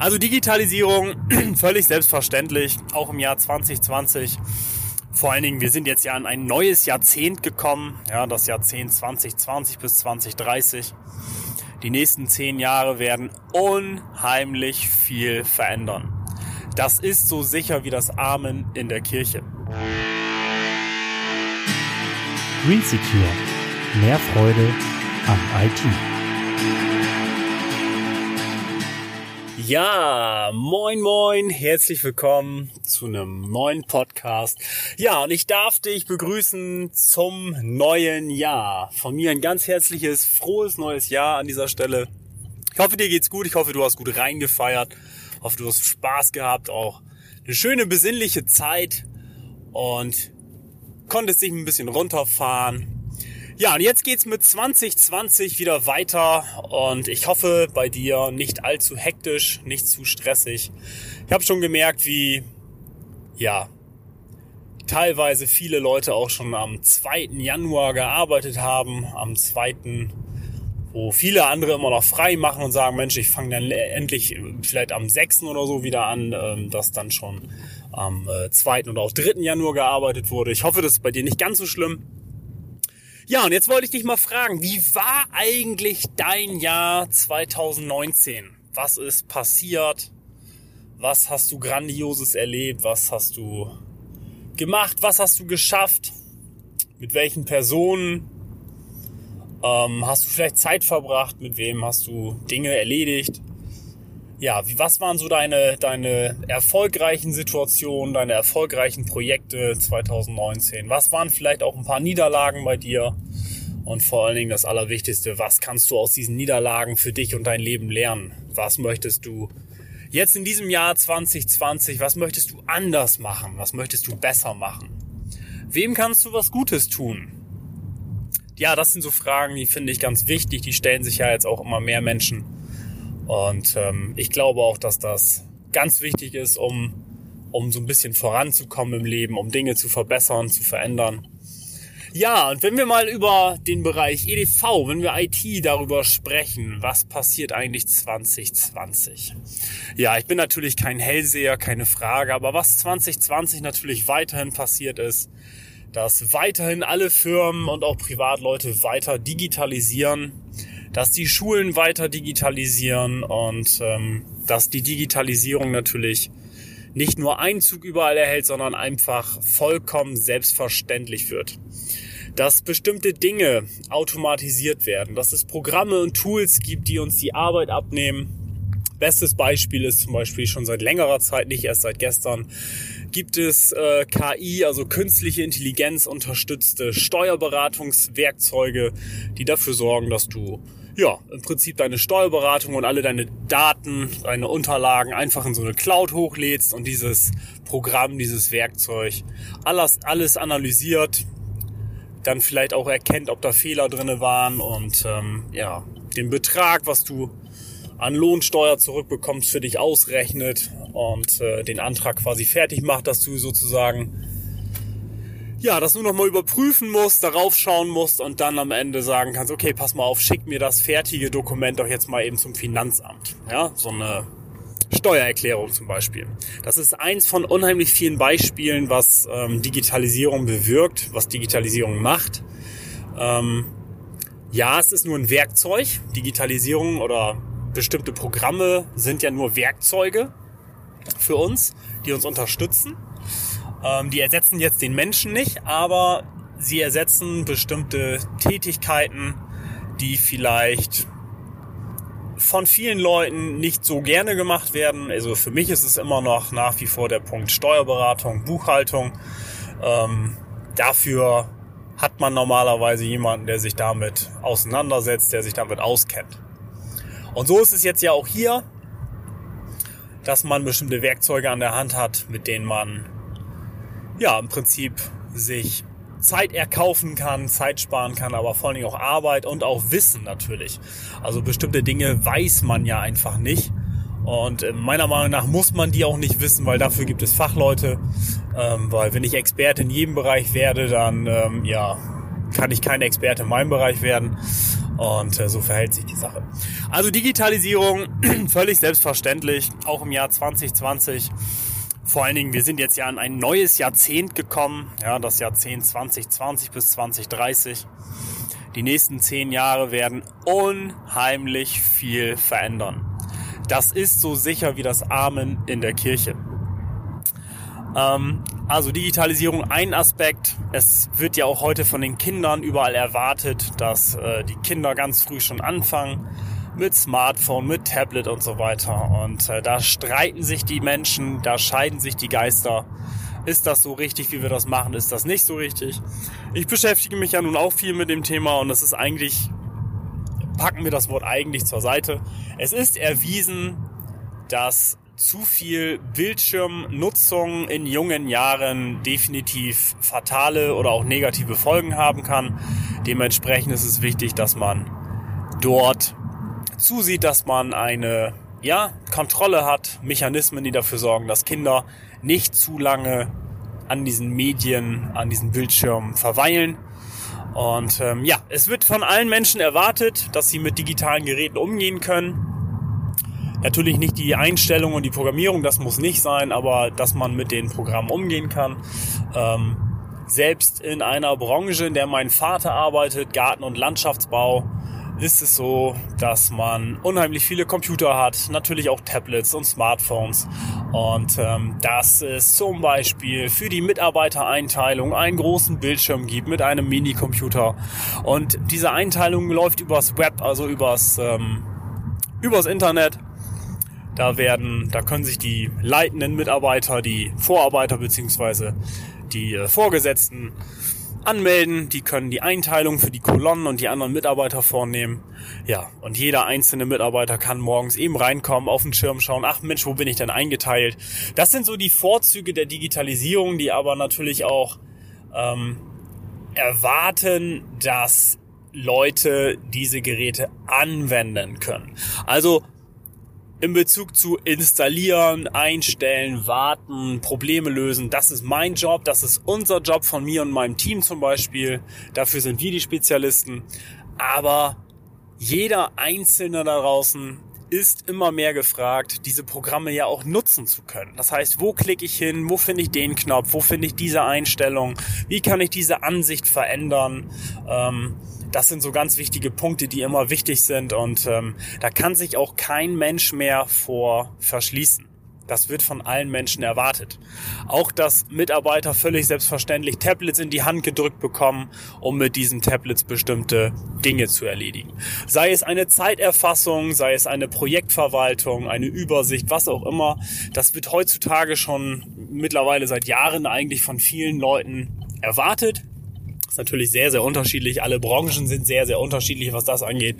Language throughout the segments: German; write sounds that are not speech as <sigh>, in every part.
Also Digitalisierung <clears throat> völlig selbstverständlich, auch im Jahr 2020. Vor allen Dingen, wir sind jetzt ja in ein neues Jahrzehnt gekommen, ja, das Jahrzehnt 2020 bis 2030. Die nächsten zehn Jahre werden unheimlich viel verändern. Das ist so sicher wie das Amen in der Kirche. Green Secure. Mehr Freude am IT. Ja, moin moin, herzlich willkommen zu einem neuen Podcast. Ja, und ich darf dich begrüßen zum neuen Jahr. Von mir ein ganz herzliches, frohes neues Jahr an dieser Stelle. Ich hoffe, dir geht's gut. Ich hoffe, du hast gut reingefeiert. Ich hoffe, du hast Spaß gehabt, auch eine schöne besinnliche Zeit und konntest dich ein bisschen runterfahren ja, und jetzt geht's mit 2020 wieder weiter und ich hoffe bei dir nicht allzu hektisch, nicht zu stressig. Ich habe schon gemerkt, wie ja, teilweise viele Leute auch schon am 2. Januar gearbeitet haben, am 2., wo viele andere immer noch frei machen und sagen, Mensch, ich fange dann endlich vielleicht am 6. oder so wieder an, ähm, dass dann schon am 2. Äh, oder auch 3. Januar gearbeitet wurde. Ich hoffe, das ist bei dir nicht ganz so schlimm. Ja, und jetzt wollte ich dich mal fragen, wie war eigentlich dein Jahr 2019? Was ist passiert? Was hast du grandioses erlebt? Was hast du gemacht? Was hast du geschafft? Mit welchen Personen ähm, hast du vielleicht Zeit verbracht? Mit wem hast du Dinge erledigt? Ja, wie, was waren so deine, deine erfolgreichen Situationen, deine erfolgreichen Projekte 2019? Was waren vielleicht auch ein paar Niederlagen bei dir? Und vor allen Dingen das Allerwichtigste, was kannst du aus diesen Niederlagen für dich und dein Leben lernen? Was möchtest du jetzt in diesem Jahr 2020, was möchtest du anders machen? Was möchtest du besser machen? Wem kannst du was Gutes tun? Ja, das sind so Fragen, die finde ich ganz wichtig. Die stellen sich ja jetzt auch immer mehr Menschen. Und ähm, ich glaube auch, dass das ganz wichtig ist, um, um so ein bisschen voranzukommen im Leben, um Dinge zu verbessern, zu verändern. Ja, und wenn wir mal über den Bereich EDV, wenn wir IT darüber sprechen, was passiert eigentlich 2020? Ja, ich bin natürlich kein Hellseher, keine Frage, aber was 2020 natürlich weiterhin passiert ist, dass weiterhin alle Firmen und auch Privatleute weiter digitalisieren, dass die Schulen weiter digitalisieren und ähm, dass die Digitalisierung natürlich nicht nur Einzug überall erhält, sondern einfach vollkommen selbstverständlich wird. Dass bestimmte Dinge automatisiert werden, dass es Programme und Tools gibt, die uns die Arbeit abnehmen. Bestes Beispiel ist zum Beispiel schon seit längerer Zeit, nicht erst seit gestern, gibt es äh, KI, also künstliche Intelligenz unterstützte Steuerberatungswerkzeuge, die dafür sorgen, dass du ja, im Prinzip deine Steuerberatung und alle deine Daten, deine Unterlagen einfach in so eine Cloud hochlädst und dieses Programm, dieses Werkzeug alles, alles analysiert, dann vielleicht auch erkennt, ob da Fehler drinne waren und ähm, ja, den Betrag, was du an Lohnsteuer zurückbekommst, für dich ausrechnet und äh, den Antrag quasi fertig macht, dass du sozusagen ja, das nur noch mal überprüfen musst, darauf schauen musst und dann am Ende sagen kannst, okay, pass mal auf, schick mir das fertige Dokument doch jetzt mal eben zum Finanzamt. Ja, so eine Steuererklärung zum Beispiel. Das ist eins von unheimlich vielen Beispielen, was ähm, Digitalisierung bewirkt, was Digitalisierung macht. Ähm, ja, es ist nur ein Werkzeug. Digitalisierung oder bestimmte Programme sind ja nur Werkzeuge für uns, die uns unterstützen. Ähm, die ersetzen jetzt den Menschen nicht, aber sie ersetzen bestimmte Tätigkeiten, die vielleicht von vielen Leuten nicht so gerne gemacht werden. Also für mich ist es immer noch nach wie vor der Punkt Steuerberatung, Buchhaltung. Ähm, dafür hat man normalerweise jemanden, der sich damit auseinandersetzt, der sich damit auskennt. Und so ist es jetzt ja auch hier, dass man bestimmte Werkzeuge an der Hand hat, mit denen man ja, im Prinzip sich Zeit erkaufen kann, Zeit sparen kann, aber vor allen Dingen auch Arbeit und auch Wissen natürlich. Also bestimmte Dinge weiß man ja einfach nicht. Und äh, meiner Meinung nach muss man die auch nicht wissen, weil dafür gibt es Fachleute. Ähm, weil wenn ich Experte in jedem Bereich werde, dann ähm, ja, kann ich kein Experte in meinem Bereich werden. Und äh, so verhält sich die Sache. Also Digitalisierung, <clears throat> völlig selbstverständlich, auch im Jahr 2020. Vor allen Dingen, wir sind jetzt ja in ein neues Jahrzehnt gekommen, ja, das Jahrzehnt 2020 bis 2030. Die nächsten zehn Jahre werden unheimlich viel verändern. Das ist so sicher wie das Amen in der Kirche. Ähm, also Digitalisierung ein Aspekt. Es wird ja auch heute von den Kindern überall erwartet, dass äh, die Kinder ganz früh schon anfangen mit Smartphone, mit Tablet und so weiter. Und äh, da streiten sich die Menschen, da scheiden sich die Geister. Ist das so richtig, wie wir das machen? Ist das nicht so richtig? Ich beschäftige mich ja nun auch viel mit dem Thema und es ist eigentlich, packen wir das Wort eigentlich zur Seite. Es ist erwiesen, dass zu viel Bildschirmnutzung in jungen Jahren definitiv fatale oder auch negative Folgen haben kann. Dementsprechend ist es wichtig, dass man dort zusieht, dass man eine ja, Kontrolle hat, Mechanismen, die dafür sorgen, dass Kinder nicht zu lange an diesen Medien, an diesen Bildschirmen verweilen. Und ähm, ja, es wird von allen Menschen erwartet, dass sie mit digitalen Geräten umgehen können. Natürlich nicht die Einstellung und die Programmierung, das muss nicht sein, aber dass man mit den Programmen umgehen kann. Ähm, selbst in einer Branche, in der mein Vater arbeitet, Garten- und Landschaftsbau, ist es so, dass man unheimlich viele Computer hat, natürlich auch Tablets und Smartphones. Und ähm, dass es zum Beispiel für die Mitarbeitereinteilung einen großen Bildschirm gibt mit einem Minicomputer. Und diese Einteilung läuft übers Web, also übers, ähm, übers Internet. Da werden, da können sich die leitenden Mitarbeiter, die Vorarbeiter beziehungsweise die äh, Vorgesetzten anmelden. Die können die Einteilung für die Kolonnen und die anderen Mitarbeiter vornehmen. Ja, und jeder einzelne Mitarbeiter kann morgens eben reinkommen, auf den Schirm schauen, ach Mensch, wo bin ich denn eingeteilt? Das sind so die Vorzüge der Digitalisierung, die aber natürlich auch ähm, erwarten, dass Leute diese Geräte anwenden können. Also in Bezug zu installieren, einstellen, warten, Probleme lösen. Das ist mein Job, das ist unser Job von mir und meinem Team zum Beispiel. Dafür sind wir die Spezialisten. Aber jeder Einzelne da draußen ist immer mehr gefragt, diese Programme ja auch nutzen zu können. Das heißt, wo klicke ich hin, wo finde ich den Knopf, wo finde ich diese Einstellung, wie kann ich diese Ansicht verändern. Ähm, das sind so ganz wichtige Punkte, die immer wichtig sind und ähm, da kann sich auch kein Mensch mehr vor verschließen. Das wird von allen Menschen erwartet. Auch dass Mitarbeiter völlig selbstverständlich Tablets in die Hand gedrückt bekommen, um mit diesen Tablets bestimmte Dinge zu erledigen. Sei es eine Zeiterfassung, sei es eine Projektverwaltung, eine Übersicht, was auch immer. Das wird heutzutage schon mittlerweile seit Jahren eigentlich von vielen Leuten erwartet ist natürlich sehr, sehr unterschiedlich. Alle Branchen sind sehr, sehr unterschiedlich, was das angeht.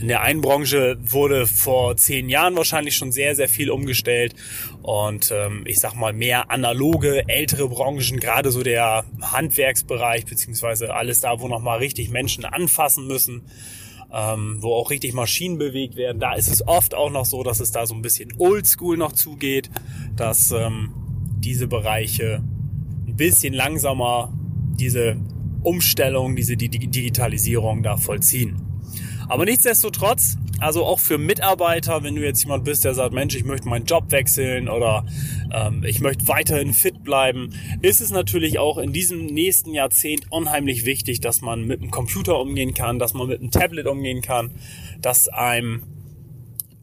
In der einen Branche wurde vor zehn Jahren wahrscheinlich schon sehr, sehr viel umgestellt. Und ähm, ich sag mal, mehr analoge, ältere Branchen, gerade so der Handwerksbereich, beziehungsweise alles da, wo nochmal richtig Menschen anfassen müssen. Ähm, wo auch richtig Maschinen bewegt werden. Da ist es oft auch noch so, dass es da so ein bisschen oldschool noch zugeht, dass ähm, diese Bereiche ein bisschen langsamer diese Umstellung, diese Digitalisierung da vollziehen. Aber nichtsdestotrotz, also auch für Mitarbeiter, wenn du jetzt jemand bist, der sagt, Mensch, ich möchte meinen Job wechseln oder ähm, ich möchte weiterhin fit bleiben, ist es natürlich auch in diesem nächsten Jahrzehnt unheimlich wichtig, dass man mit dem Computer umgehen kann, dass man mit dem Tablet umgehen kann, dass einem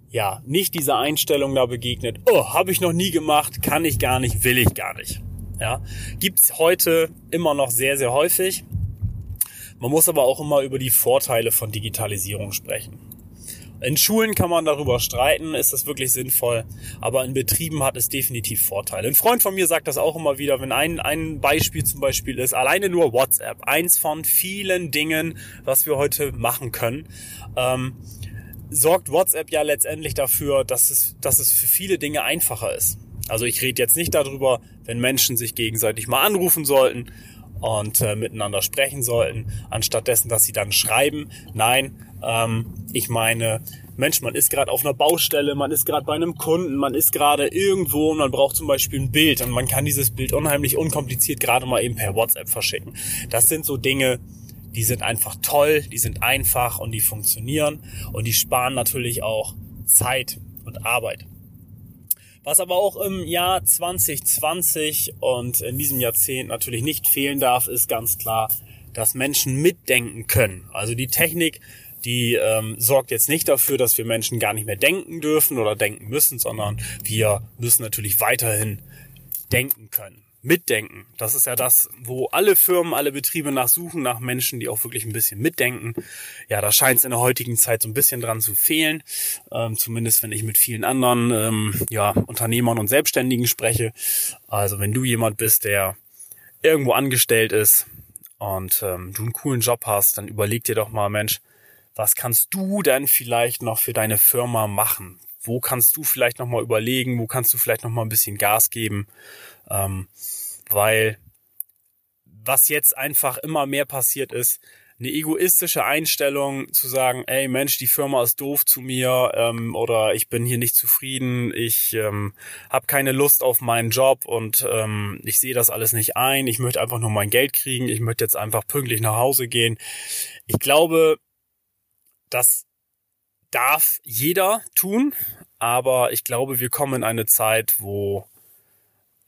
ja nicht diese Einstellung da begegnet, oh, habe ich noch nie gemacht, kann ich gar nicht, will ich gar nicht. Ja, gibt's heute immer noch sehr, sehr häufig. Man muss aber auch immer über die Vorteile von Digitalisierung sprechen. In Schulen kann man darüber streiten, ist das wirklich sinnvoll, aber in Betrieben hat es definitiv Vorteile. Ein Freund von mir sagt das auch immer wieder, wenn ein, ein Beispiel zum Beispiel ist, alleine nur WhatsApp, eins von vielen Dingen, was wir heute machen können, ähm, sorgt WhatsApp ja letztendlich dafür, dass es, dass es für viele Dinge einfacher ist. Also ich rede jetzt nicht darüber, wenn Menschen sich gegenseitig mal anrufen sollten und äh, miteinander sprechen sollten, anstatt dessen, dass sie dann schreiben. Nein, ähm, ich meine, Mensch, man ist gerade auf einer Baustelle, man ist gerade bei einem Kunden, man ist gerade irgendwo und man braucht zum Beispiel ein Bild und man kann dieses Bild unheimlich unkompliziert gerade mal eben per WhatsApp verschicken. Das sind so Dinge, die sind einfach toll, die sind einfach und die funktionieren und die sparen natürlich auch Zeit und Arbeit. Was aber auch im Jahr 2020 und in diesem Jahrzehnt natürlich nicht fehlen darf, ist ganz klar, dass Menschen mitdenken können. Also die Technik, die ähm, sorgt jetzt nicht dafür, dass wir Menschen gar nicht mehr denken dürfen oder denken müssen, sondern wir müssen natürlich weiterhin denken können mitdenken. Das ist ja das, wo alle Firmen, alle Betriebe nachsuchen, nach Menschen, die auch wirklich ein bisschen mitdenken. Ja, da scheint es in der heutigen Zeit so ein bisschen dran zu fehlen. Ähm, zumindest wenn ich mit vielen anderen ähm, ja, Unternehmern und Selbstständigen spreche. Also wenn du jemand bist, der irgendwo angestellt ist und ähm, du einen coolen Job hast, dann überleg dir doch mal, Mensch, was kannst du denn vielleicht noch für deine Firma machen? Wo kannst du vielleicht noch mal überlegen? Wo kannst du vielleicht noch mal ein bisschen Gas geben? Ähm, weil was jetzt einfach immer mehr passiert ist, eine egoistische Einstellung zu sagen, ey Mensch, die Firma ist doof zu mir ähm, oder ich bin hier nicht zufrieden, ich ähm, habe keine Lust auf meinen Job und ähm, ich sehe das alles nicht ein, ich möchte einfach nur mein Geld kriegen, ich möchte jetzt einfach pünktlich nach Hause gehen. Ich glaube, das darf jeder tun, aber ich glaube, wir kommen in eine Zeit, wo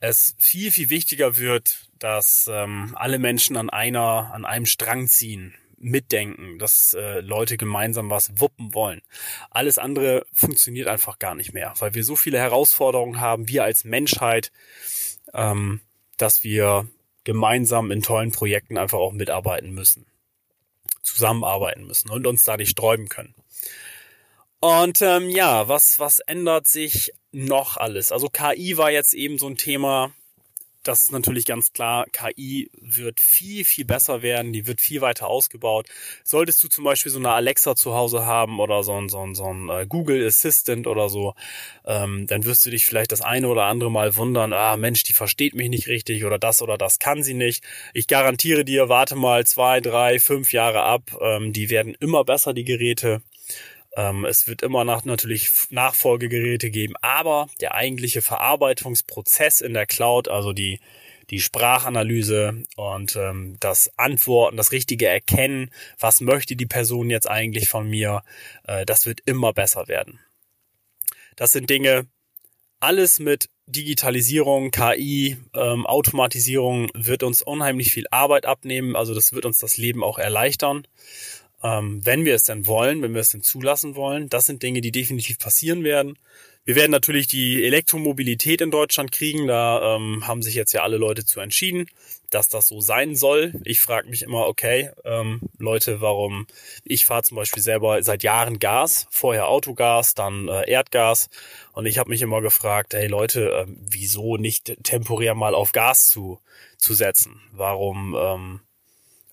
es viel, viel wichtiger wird, dass ähm, alle Menschen an einer, an einem Strang ziehen, mitdenken, dass äh, Leute gemeinsam was wuppen wollen. Alles andere funktioniert einfach gar nicht mehr, weil wir so viele Herausforderungen haben, wir als Menschheit, ähm, dass wir gemeinsam in tollen Projekten einfach auch mitarbeiten müssen, zusammenarbeiten müssen und uns da nicht sträuben können. Und ähm, ja, was, was ändert sich noch alles? Also KI war jetzt eben so ein Thema, das ist natürlich ganz klar, KI wird viel, viel besser werden, die wird viel weiter ausgebaut. Solltest du zum Beispiel so eine Alexa zu Hause haben oder so ein, so ein, so ein äh, Google Assistant oder so, ähm, dann wirst du dich vielleicht das eine oder andere Mal wundern, ah Mensch, die versteht mich nicht richtig oder das oder das kann sie nicht. Ich garantiere dir, warte mal zwei, drei, fünf Jahre ab, ähm, die werden immer besser, die Geräte. Ähm, es wird immer nach, natürlich Nachfolgegeräte geben, aber der eigentliche Verarbeitungsprozess in der Cloud, also die, die Sprachanalyse und ähm, das Antworten, das richtige Erkennen, was möchte die Person jetzt eigentlich von mir, äh, das wird immer besser werden. Das sind Dinge, alles mit Digitalisierung, KI, ähm, Automatisierung wird uns unheimlich viel Arbeit abnehmen, also das wird uns das Leben auch erleichtern ähm, wenn wir es denn wollen, wenn wir es denn zulassen wollen. Das sind Dinge, die definitiv passieren werden. Wir werden natürlich die Elektromobilität in Deutschland kriegen. Da ähm, haben sich jetzt ja alle Leute zu entschieden, dass das so sein soll. Ich frage mich immer, okay, ähm, Leute, warum? Ich fahre zum Beispiel selber seit Jahren Gas, vorher Autogas, dann äh, Erdgas. Und ich habe mich immer gefragt, hey Leute, äh, wieso nicht temporär mal auf Gas zu, zu setzen? Warum ähm,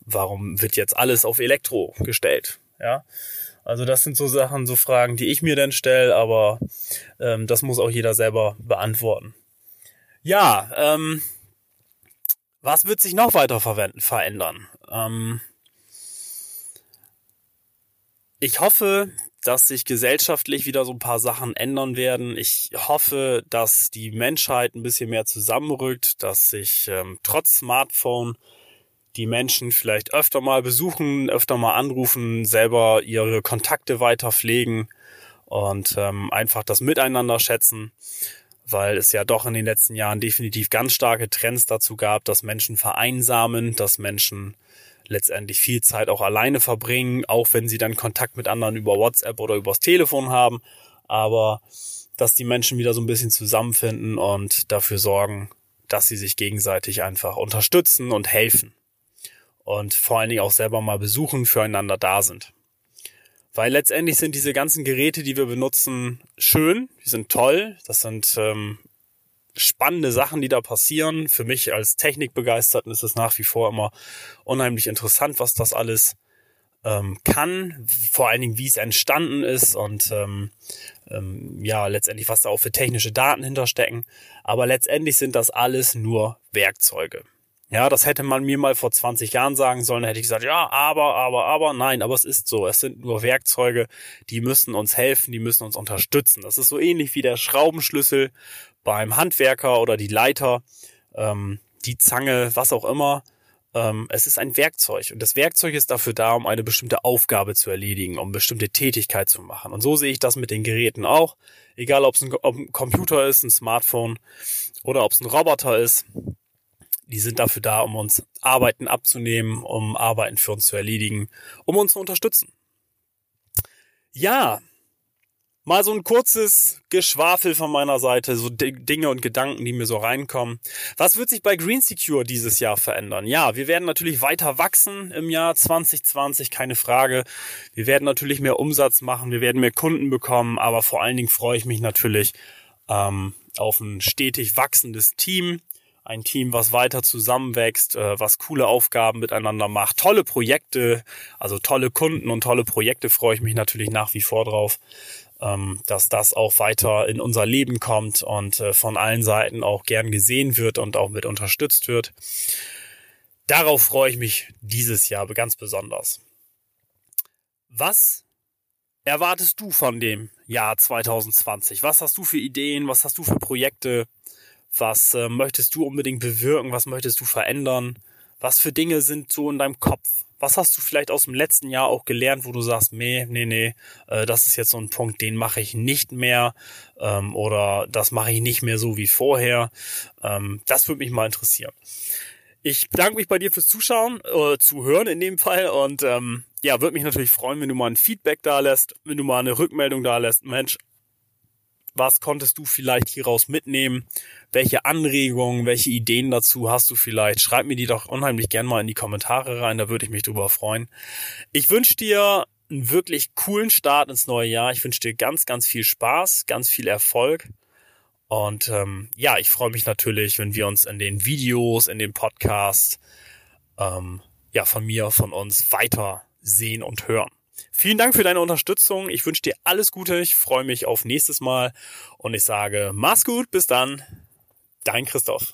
warum wird jetzt alles auf Elektro gestellt? Ja, also das sind so Sachen, so Fragen, die ich mir dann stelle, aber ähm, das muss auch jeder selber beantworten. Ja, ähm, was wird sich noch weiter verwenden, verändern? Ähm, ich hoffe, dass sich gesellschaftlich wieder so ein paar Sachen ändern werden. Ich hoffe, dass die Menschheit ein bisschen mehr zusammenrückt, dass sich ähm, trotz Smartphone die Menschen vielleicht öfter mal besuchen, öfter mal anrufen, selber ihre Kontakte weiter pflegen und ähm, einfach das Miteinander schätzen, weil es ja doch in den letzten Jahren definitiv ganz starke Trends dazu gab, dass Menschen vereinsamen, dass Menschen letztendlich viel Zeit auch alleine verbringen, auch wenn sie dann Kontakt mit anderen über WhatsApp oder übers Telefon haben, aber dass die Menschen wieder so ein bisschen zusammenfinden und dafür sorgen, dass sie sich gegenseitig einfach unterstützen und helfen und vor allen Dingen auch selber mal besuchen, füreinander da sind. Weil letztendlich sind diese ganzen Geräte, die wir benutzen, schön, die sind toll, das sind ähm, spannende Sachen, die da passieren. Für mich als Technikbegeisterten ist es nach wie vor immer unheimlich interessant, was das alles ähm, kann, vor allen Dingen, wie es entstanden ist und ähm, ähm, ja, letztendlich, was da auch für technische Daten hinterstecken. Aber letztendlich sind das alles nur Werkzeuge. Ja, das hätte man mir mal vor 20 Jahren sagen sollen, hätte ich gesagt, ja, aber, aber, aber, nein, aber es ist so. Es sind nur Werkzeuge, die müssen uns helfen, die müssen uns unterstützen. Das ist so ähnlich wie der Schraubenschlüssel beim Handwerker oder die Leiter, ähm, die Zange, was auch immer. ähm, es ist ein Werkzeug und das Werkzeug ist dafür da, um eine bestimmte Aufgabe zu erledigen, um bestimmte Tätigkeit zu machen. Und so sehe ich das mit den Geräten auch. Egal, ob es ein, ob ein Computer ist, ein Smartphone oder ob es ein Roboter ist. Die sind dafür da, um uns Arbeiten abzunehmen, um Arbeiten für uns zu erledigen, um uns zu unterstützen. Ja, Mal so ein kurzes Geschwafel von meiner Seite, so Dinge und Gedanken, die mir so reinkommen. Was wird sich bei Green Secure dieses Jahr verändern? Ja, wir werden natürlich weiter wachsen im Jahr 2020, keine Frage. Wir werden natürlich mehr Umsatz machen, wir werden mehr Kunden bekommen, aber vor allen Dingen freue ich mich natürlich ähm, auf ein stetig wachsendes Team. Ein Team, was weiter zusammenwächst, äh, was coole Aufgaben miteinander macht, tolle Projekte, also tolle Kunden und tolle Projekte freue ich mich natürlich nach wie vor drauf ähm, dass das auch weiter in unser Leben kommt und äh, von allen Seiten auch gern gesehen wird und auch mit unterstützt wird. Darauf freue ich mich dieses Jahr ganz besonders. Was erwartest du von dem Jahr 2020? Was hast du für Ideen? Was hast du für Projekte? Was äh, möchtest du unbedingt bewirken? Was möchtest du verändern? Was für Dinge sind so in deinem Kopf? Was hast du vielleicht aus dem letzten Jahr auch gelernt, wo du sagst, nee, nee, nee, äh, das ist jetzt so ein Punkt, den mache ich nicht mehr ähm, oder das mache ich nicht mehr so wie vorher. Ähm, das würde mich mal interessieren. Ich bedanke mich bei dir fürs Zuschauen, äh, Zuhören in dem Fall und ähm, ja, würde mich natürlich freuen, wenn du mal ein Feedback da lässt, wenn du mal eine Rückmeldung da lässt. Mensch, was konntest du vielleicht hieraus mitnehmen? Welche Anregungen, welche Ideen dazu hast du vielleicht? Schreib mir die doch unheimlich gern mal in die Kommentare rein, da würde ich mich drüber freuen. Ich wünsche dir einen wirklich coolen Start ins neue Jahr. Ich wünsche dir ganz, ganz viel Spaß, ganz viel Erfolg. Und ähm, ja, ich freue mich natürlich, wenn wir uns in den Videos, in den Podcasts, ähm, ja, von mir, von uns weiter sehen und hören. Vielen Dank für deine Unterstützung. Ich wünsche dir alles Gute. Ich freue mich auf nächstes Mal und ich sage, mach's gut, bis dann. Dein Christoph.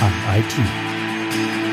am IT.